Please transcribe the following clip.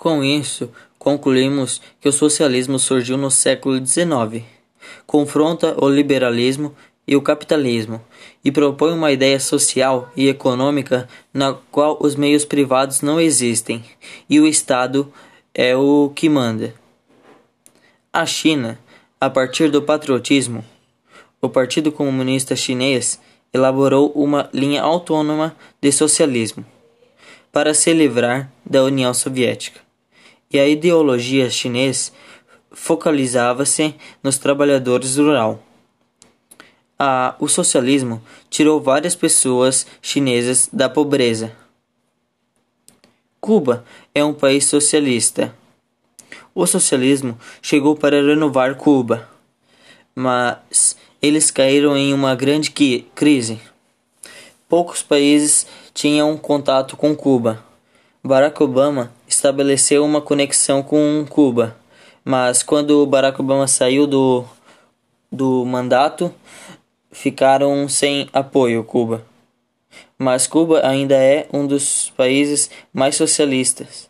Com isso, concluímos que o socialismo surgiu no século XIX, confronta o liberalismo e o capitalismo e propõe uma ideia social e econômica na qual os meios privados não existem e o Estado é o que manda. A China, a partir do patriotismo, o Partido Comunista Chinês elaborou uma linha autônoma de socialismo para se livrar da União Soviética. E a ideologia chinesa focalizava-se nos trabalhadores rural. Ah, o socialismo tirou várias pessoas chinesas da pobreza. Cuba é um país socialista. O socialismo chegou para renovar Cuba, mas eles caíram em uma grande crise. Poucos países tinham contato com Cuba. Barack Obama estabeleceu uma conexão com Cuba, mas quando Barack Obama saiu do, do mandato, ficaram sem apoio Cuba. Mas Cuba ainda é um dos países mais socialistas.